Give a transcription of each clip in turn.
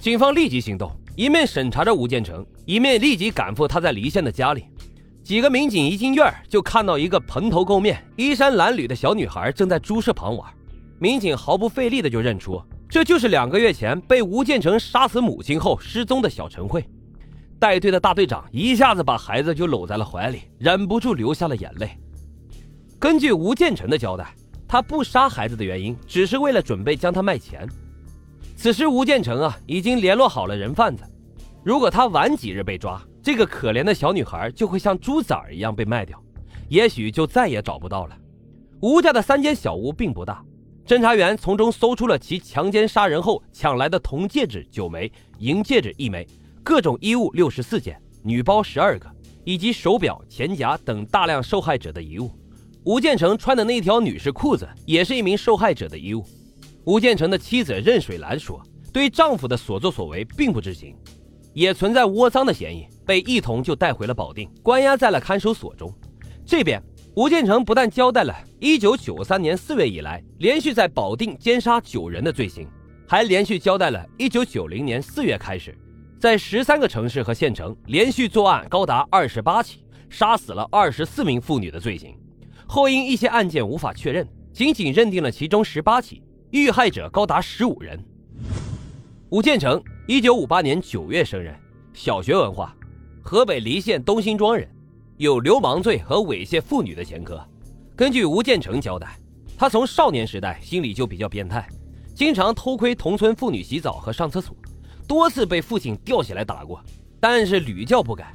警方立即行动，一面审查着吴建成，一面立即赶赴他在离县的家里。几个民警一进院就看到一个蓬头垢面、衣衫褴褛的小女孩正在猪舍旁玩。民警毫不费力的就认出，这就是两个月前被吴建成杀死母亲后失踪的小陈慧。带队的大队长一下子把孩子就搂在了怀里，忍不住流下了眼泪。根据吴建成的交代，他不杀孩子的原因，只是为了准备将他卖钱。此时，吴建成啊已经联络好了人贩子，如果他晚几日被抓，这个可怜的小女孩就会像猪崽儿一样被卖掉，也许就再也找不到了。吴家的三间小屋并不大，侦查员从中搜出了其强奸杀人后抢来的铜戒指九枚、银戒指一枚。各种衣物六十四件，女包十二个，以及手表、钱夹等大量受害者的遗物。吴建成穿的那条女士裤子也是一名受害者的遗物。吴建成的妻子任水兰说，对丈夫的所作所为并不知情，也存在窝赃的嫌疑，被一同就带回了保定，关押在了看守所中。这边，吴建成不但交代了1993年4月以来连续在保定奸杀九人的罪行，还连续交代了1990年4月开始。在十三个城市和县城连续作案高达二十八起，杀死了二十四名妇女的罪行。后因一些案件无法确认，仅仅认定了其中十八起，遇害者高达十五人。吴建成，一九五八年九月生人，小学文化，河北黎县东辛庄人，有流氓罪和猥亵妇女的前科。根据吴建成交代，他从少年时代心里就比较变态，经常偷窥同村妇女洗澡和上厕所。多次被父亲吊起来打过，但是屡教不改。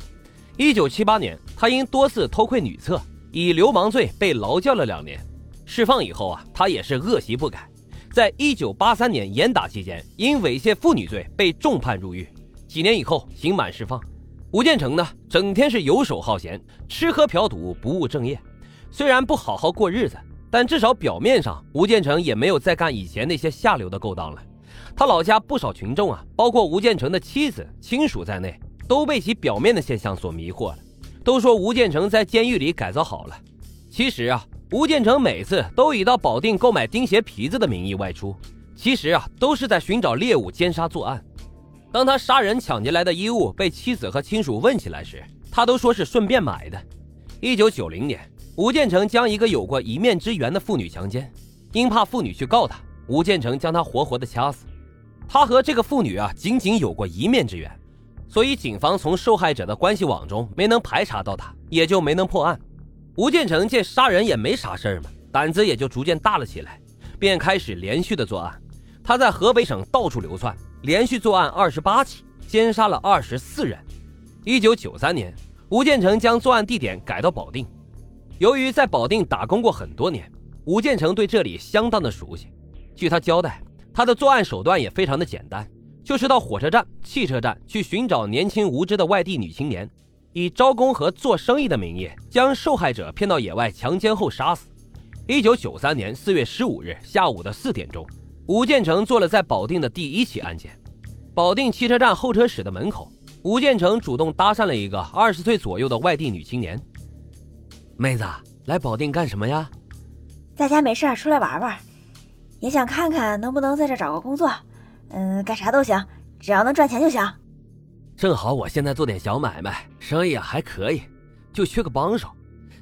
一九七八年，他因多次偷窥女厕，以流氓罪被劳教了两年。释放以后啊，他也是恶习不改。在一九八三年严打期间，因猥亵妇女罪被重判入狱。几年以后刑满释放。吴建成呢，整天是游手好闲，吃喝嫖赌，不务正业。虽然不好好过日子，但至少表面上，吴建成也没有再干以前那些下流的勾当了。他老家不少群众啊，包括吴建成的妻子、亲属在内，都被其表面的现象所迷惑了，都说吴建成在监狱里改造好了。其实啊，吴建成每次都以到保定购买钉鞋皮子的名义外出，其实啊，都是在寻找猎物奸杀作案。当他杀人抢劫来的衣物被妻子和亲属问起来时，他都说是顺便买的。一九九零年，吴建成将一个有过一面之缘的妇女强奸，因怕妇女去告他，吴建成将她活活的掐死。他和这个妇女啊，仅仅有过一面之缘，所以警方从受害者的关系网中没能排查到他，也就没能破案。吴建成见杀人也没啥事儿嘛，胆子也就逐渐大了起来，便开始连续的作案。他在河北省到处流窜，连续作案二十八起，奸杀了二十四人。一九九三年，吴建成将作案地点改到保定。由于在保定打工过很多年，吴建成对这里相当的熟悉。据他交代。他的作案手段也非常的简单，就是到火车站、汽车站去寻找年轻无知的外地女青年，以招工和做生意的名义将受害者骗到野外强奸后杀死。一九九三年四月十五日下午的四点钟，吴建成做了在保定的第一起案件。保定汽车站候车室的门口，吴建成主动搭讪了一个二十岁左右的外地女青年：“妹子，来保定干什么呀？在家没事，出来玩玩。”也想看看能不能在这找个工作，嗯，干啥都行，只要能赚钱就行。正好我现在做点小买卖，生意啊还可以，就缺个帮手。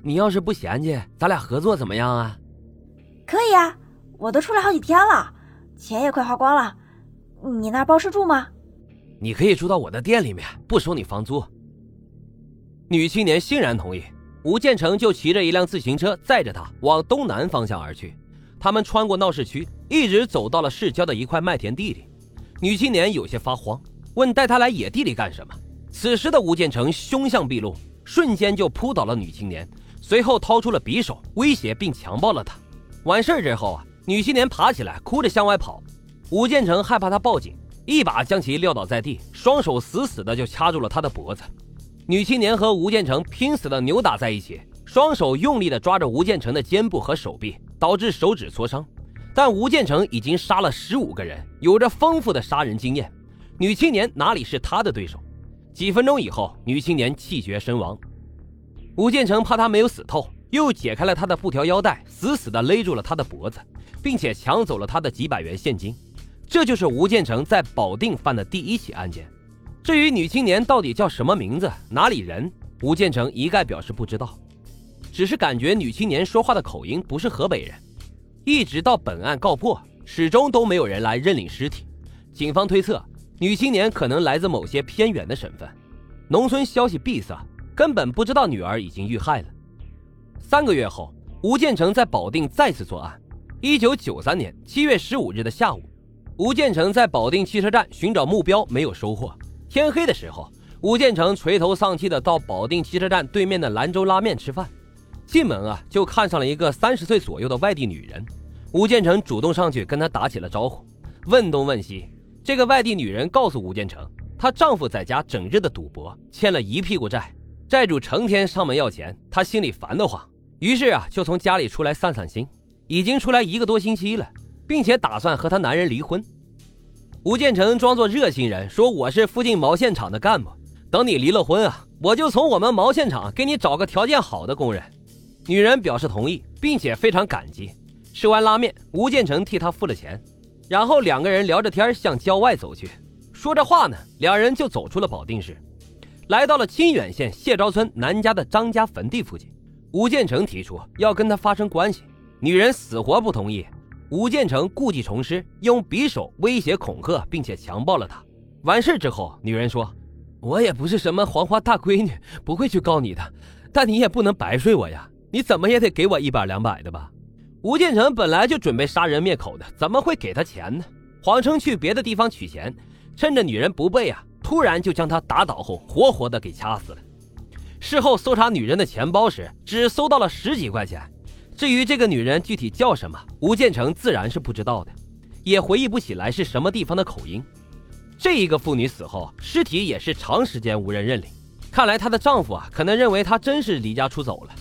你要是不嫌弃，咱俩合作怎么样啊？可以啊，我都出来好几天了，钱也快花光了。你那包吃住吗？你可以住到我的店里面，不收你房租。女青年欣然同意，吴建成就骑着一辆自行车载着她往东南方向而去。他们穿过闹市区，一直走到了市郊的一块麦田地里。女青年有些发慌，问带她来野地里干什么？此时的吴建成凶相毕露，瞬间就扑倒了女青年，随后掏出了匕首威胁并强暴了她。完事儿之后啊，女青年爬起来，哭着向外跑。吴建成害怕她报警，一把将其撂倒在地，双手死死的就掐住了她的脖子。女青年和吴建成拼死的扭打在一起，双手用力的抓着吴建成的肩部和手臂。导致手指挫伤，但吴建成已经杀了十五个人，有着丰富的杀人经验，女青年哪里是他的对手？几分钟以后，女青年气绝身亡。吴建成怕她没有死透，又解开了她的布条腰带，死死地勒住了她的脖子，并且抢走了她的几百元现金。这就是吴建成在保定犯的第一起案件。至于女青年到底叫什么名字、哪里人，吴建成一概表示不知道，只是感觉女青年说话的口音不是河北人。一直到本案告破，始终都没有人来认领尸体。警方推测，女青年可能来自某些偏远的省份，农村消息闭塞，根本不知道女儿已经遇害了。三个月后，吴建成在保定再次作案。一九九三年七月十五日的下午，吴建成在保定汽车站寻找目标，没有收获。天黑的时候，吴建成垂头丧气的到保定汽车站对面的兰州拉面吃饭。进门啊，就看上了一个三十岁左右的外地女人。吴建成主动上去跟她打起了招呼，问东问西。这个外地女人告诉吴建成，她丈夫在家整日的赌博，欠了一屁股债，债主成天上门要钱，她心里烦得慌，于是啊，就从家里出来散散心。已经出来一个多星期了，并且打算和她男人离婚。吴建成装作热心人，说：“我是附近毛线厂的干部，等你离了婚啊，我就从我们毛线厂给你找个条件好的工人。”女人表示同意，并且非常感激。吃完拉面，吴建成替她付了钱，然后两个人聊着天向郊外走去。说着话呢，两人就走出了保定市，来到了清远县谢昭村南家的张家坟地附近。吴建成提出要跟他发生关系，女人死活不同意。吴建成故技重施，用匕首威胁恐吓，并且强暴了她。完事之后，女人说：“我也不是什么黄花大闺女，不会去告你的。但你也不能白睡我呀，你怎么也得给我一百两百的吧？”吴建成本来就准备杀人灭口的，怎么会给他钱呢？谎称去别的地方取钱，趁着女人不备啊，突然就将她打倒后，活活的给掐死了。事后搜查女人的钱包时，只搜到了十几块钱。至于这个女人具体叫什么，吴建成自然是不知道的，也回忆不起来是什么地方的口音。这一个妇女死后，尸体也是长时间无人认领，看来她的丈夫啊，可能认为她真是离家出走了。